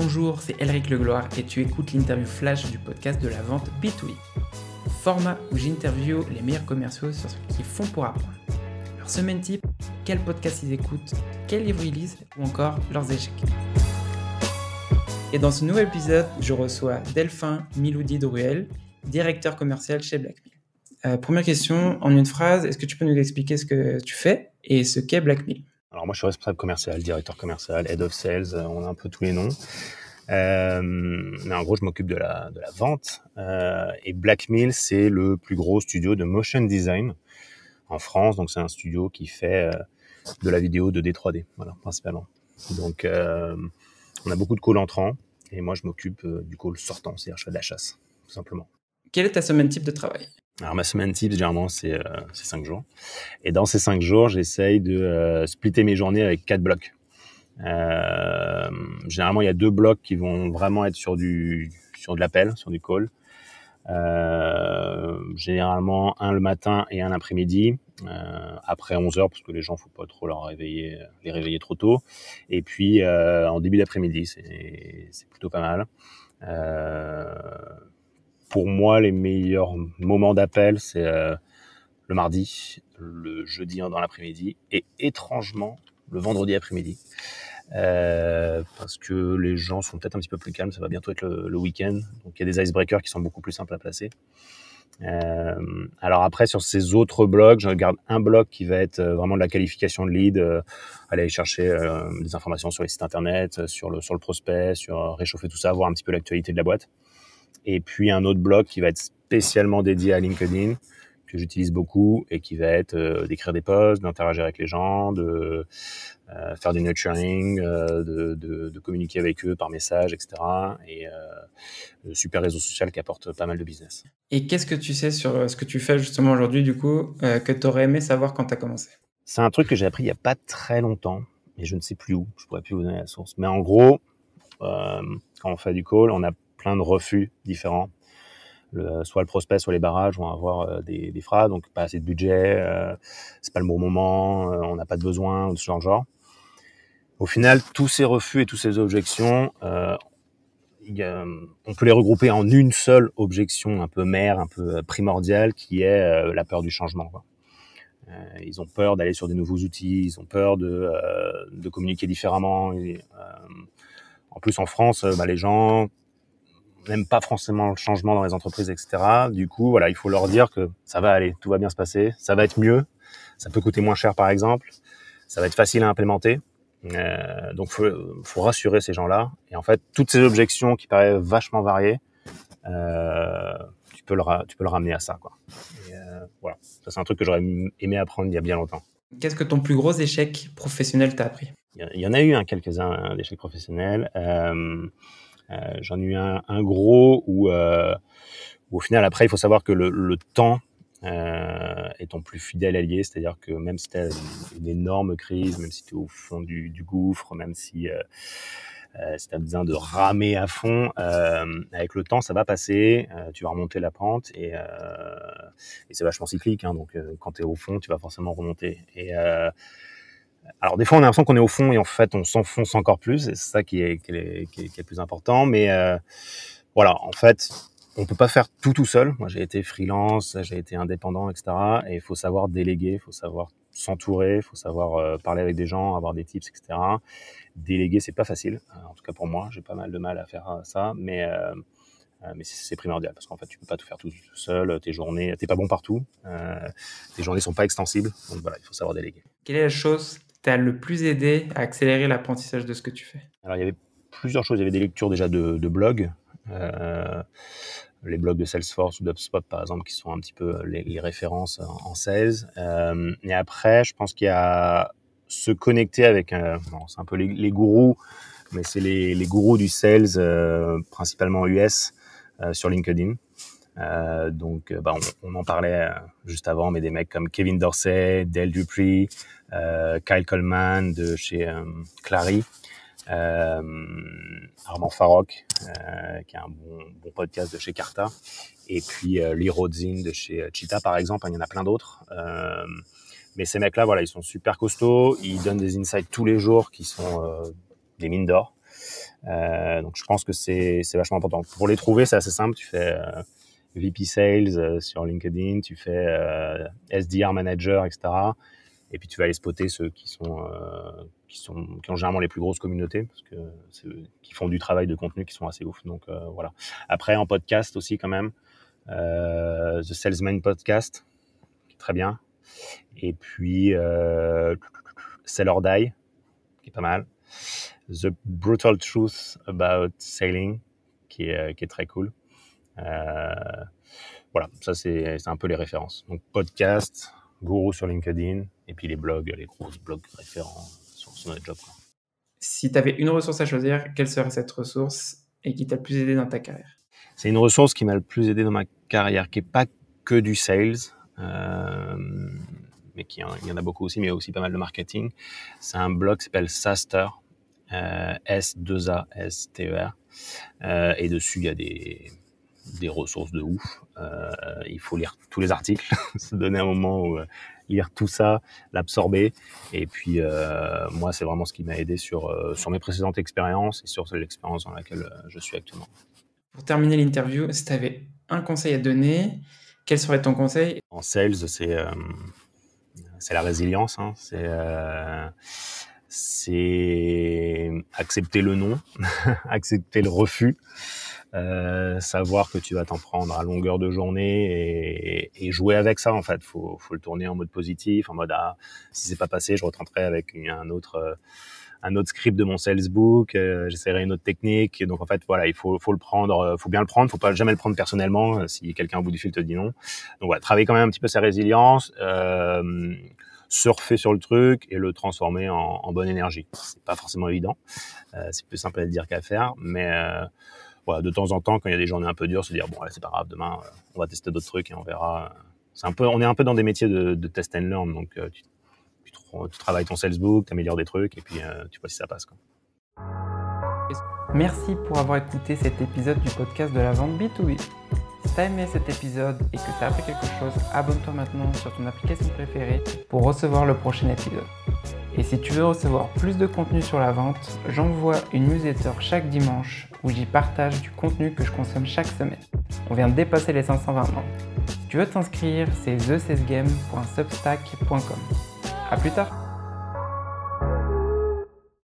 Bonjour, c'est Elric Legloire et tu écoutes l'interview flash du podcast de la vente B2B. Format où j'interview les meilleurs commerciaux sur ce qu'ils font pour apprendre. Leur semaine type, quel podcast ils écoutent, quel livre ils lisent ou encore leurs échecs. Et dans ce nouvel épisode, je reçois Delphin Miloudi Druel, directeur commercial chez Blackmill. Euh, première question, en une phrase, est-ce que tu peux nous expliquer ce que tu fais et ce qu'est Blackmill alors moi, je suis responsable commercial, directeur commercial, head of sales, euh, on a un peu tous les noms. Euh, mais en gros, je m'occupe de la, vente. Euh, et Blackmill, c'est le plus gros studio de motion design en France. Donc, c'est un studio qui fait de la vidéo de D3D, voilà, principalement. Donc, on a beaucoup de calls entrants. Et moi, je m'occupe du call sortant, c'est-à-dire je fais de la chasse, tout simplement. Quelle est ta semaine type de travail? Alors ma semaine type, généralement, c'est euh, cinq jours. Et dans ces cinq jours, j'essaye de euh, splitter mes journées avec quatre blocs. Euh, généralement, il y a deux blocs qui vont vraiment être sur du sur de l'appel, sur du call. Euh, généralement un le matin et un l'après-midi, euh, après 11 heures parce que les gens faut pas trop leur réveiller, les réveiller trop tôt. Et puis euh, en début d'après-midi, c'est plutôt pas mal. Euh, pour moi, les meilleurs moments d'appel, c'est euh, le mardi, le jeudi dans l'après-midi et étrangement le vendredi après-midi. Euh, parce que les gens sont peut-être un petit peu plus calmes, ça va bientôt être le, week-end, donc il y a des icebreakers qui sont beaucoup plus simples à placer. Euh, alors après, sur ces autres blocs, je regarde un bloc qui va être vraiment de la qualification de lead, euh, aller chercher des informations sur les sites internet, sur le, prospect, sur réchauffer tout ça, voir un petit peu l'actualité de la boîte et puis un autre bloc qui va être spécialement dédié à LinkedIn que j'utilise beaucoup et qui va être euh, d'écrire des posts, d'interagir avec les gens, de euh, faire du nurturing, euh, de, de, de, communiquer avec eux par message, etc. Et le super réseau social qui apporte pas mal de business. Et qu'est-ce que tu sais sur ce que tu fais justement aujourd'hui, du coup, que tu aurais aimé savoir quand tu as commencé? C'est un truc que j'ai appris il y a pas très longtemps, mais je ne sais plus où. Je pourrais plus vous donner la source. Mais en gros, quand on fait du call, on a plein de refus différents. Soit le prospect, soit les barrages vont avoir euh, des, des phrases, donc pas assez de budget, euh, c'est pas le bon moment, euh, on n'a pas de besoin, ou de ce genre de genre. Au final, tous ces refus et toutes ces objections, on peut les regrouper en une seule objection un peu mère, un peu primordiale, qui est la peur du changement. Ils ont peur d'aller sur des nouveaux outils, ils ont peur de, de communiquer différemment. En plus, en France, bah, les gens n'aiment pas forcément le changement dans les entreprises, etc. Du coup, voilà, il faut leur dire que ça va aller, tout va bien se passer, ça va être mieux, ça peut coûter moins cher, par exemple, ça va être facile à implémenter. Euh, donc, faut, faut rassurer ces gens-là. Et en fait, toutes ces objections qui paraissent vachement variées, euh, tu peux le tu peux le ramener à ça, quoi. Et, euh, voilà, ça c'est un truc que j'aurais aimé apprendre il y a bien longtemps. Qu'est-ce que ton plus gros échec professionnel t'a appris? Il y en a eu un quelques-uns d'échecs professionnels. Euh, J'en ai eu un, gros où, euh, où, au final, après, il faut savoir que le, temps euh, est ton plus fidèle allié, c'est-à-dire que même si tu as une, énorme crise, même si tu es au fond du, gouffre, même si, euh, euh, tu as besoin de ramer à fond, euh, avec le temps, ça va passer, euh, tu vas remonter la pente et, euh, c'est vachement cyclique, hein, donc euh, quand tu es au fond, tu vas forcément remonter. Euh, alors des fois on a l'impression qu'on est au fond et en fait on s'enfonce encore plus, et c'est ça qui est, qui, est, qui, est, le plus important. Mais euh, voilà, en fait, on peut pas faire tout tout seul. Moi j'ai été freelance, j'ai été indépendant, etc. Et il faut savoir déléguer, il faut savoir s'entourer, il faut savoir euh, parler avec des gens, avoir des tips, etc. Déléguer c'est pas facile, en tout cas pour moi, j'ai pas mal de mal à faire ça, mais euh, mais c'est primordial parce qu'en fait tu peux pas tout faire tout, seul tes journées t'es pas bon partout euh, tes journées sont pas extensibles donc voilà il faut savoir déléguer quelle est la chose t'a le plus aidé à accélérer l'apprentissage de ce que tu fais? Alors il y avait plusieurs choses. Il y avait des lectures déjà de, blogs euh, les blogs de Salesforce ou d'UpSpot par exemple qui sont un petit peu les, les références en, en sales euh, et après je pense qu'il y a se connecter avec c'est un peu les, gourous mais c'est les, les, gourous du sales euh, principalement US euh, sur LinkedIn. Euh, donc, bah, on, en parlait juste avant, mais des mecs comme Kevin Dorsey, Dale Dupree, Kyle Coleman de chez Clary, Armand Farok, qui a un bon, podcast de chez Carta, et puis Lee Rodzin de chez Cheetah, par exemple. Il y en a plein d'autres. mais ces mecs-là, voilà, ils sont super costauds. Ils donnent des insights tous les jours qui sont des mines d'or. donc je pense que c'est vachement important. Pour les trouver, c'est assez simple. Tu fais VP Sales sur LinkedIn, tu fais SDR Manager, etc. Et puis tu vas aller spotter ceux qui sont qui sont qui ont généralement les plus grosses communautés parce que qui font du travail de contenu qui sont assez ouf. Donc voilà. Après en podcast aussi quand même, The Salesman Podcast, qui est très bien. Et puis euh, Sell or Die, qui est pas mal. The Brutal Truth About Sailing, qui est très cool. Euh, voilà, ça c'est un peu les références. Donc podcast, Guru sur LinkedIn, et puis les blogs, les gros blogs référents sur, notre job. Si tu avais une ressource à choisir, quelle serait cette ressource et qui t'a le plus aidé dans ta carrière? C'est une ressource qui m'a le plus aidé dans ma carrière, qui n'est pas que du sales, euh, mais qui il y en a beaucoup aussi, mais aussi pas mal de marketing. C'est un blog qui s'appelle Saster, euh, S2A-S-T-E-R. Euh, et dessus, il y a des, des ressources de ouf. Euh, il faut lire tous les articles, se donner un moment où euh, lire tout ça, l'absorber. Et puis, euh, moi, c'est vraiment ce qui m'a aidé sur, sur mes précédentes expériences et sur l'expérience dans laquelle je suis actuellement. Pour terminer l'interview, si tu avais un conseil à donner, quel serait ton conseil? En sales, c'est c'est la résilience. Hein. C'est c'est accepter le non, accepter le refus. Euh, savoir que tu vas t'en prendre à longueur de journée et, jouer avec ça en fait. Faut, faut le tourner en mode positif, en mode ah si c'est pas passé, je retenterai avec un autre euh, un autre script de mon salesbook, euh, j'essaierai une autre technique. Donc en fait voilà, il faut, faut le prendre, euh, faut bien le prendre, faut pas jamais le prendre personnellement si quelqu'un au bout du fil te dit non. Donc voilà, travailler quand même un petit peu sa résilience. Surfer sur le truc et le transformer en, bonne énergie. C'est pas forcément évident, euh, c'est plus simple à dire qu'à faire, mais euh, voilà, de temps en temps, quand il y a des journées un peu dures, se dire bon, c'est pas grave, demain euh, on va tester d'autres trucs et on verra. C'est un peu, on est un peu dans des métiers de, test and learn, donc tu, travailles ton salesbook, tu améliores des trucs et puis tu vois si ça passe. Merci pour avoir écouté cet épisode du podcast de la vente B2B. T'as aimé cet épisode et que t'as appris quelque chose, abonne-toi maintenant sur ton application préférée pour recevoir le prochain épisode. Et si tu veux recevoir plus de contenu sur la vente, j'envoie une newsletter chaque dimanche où j'y partage du contenu que je consomme chaque semaine. On vient de dépasser les 520 membres. Tu veux t'inscrire, c'est thecesgame.substack.com. A plus tard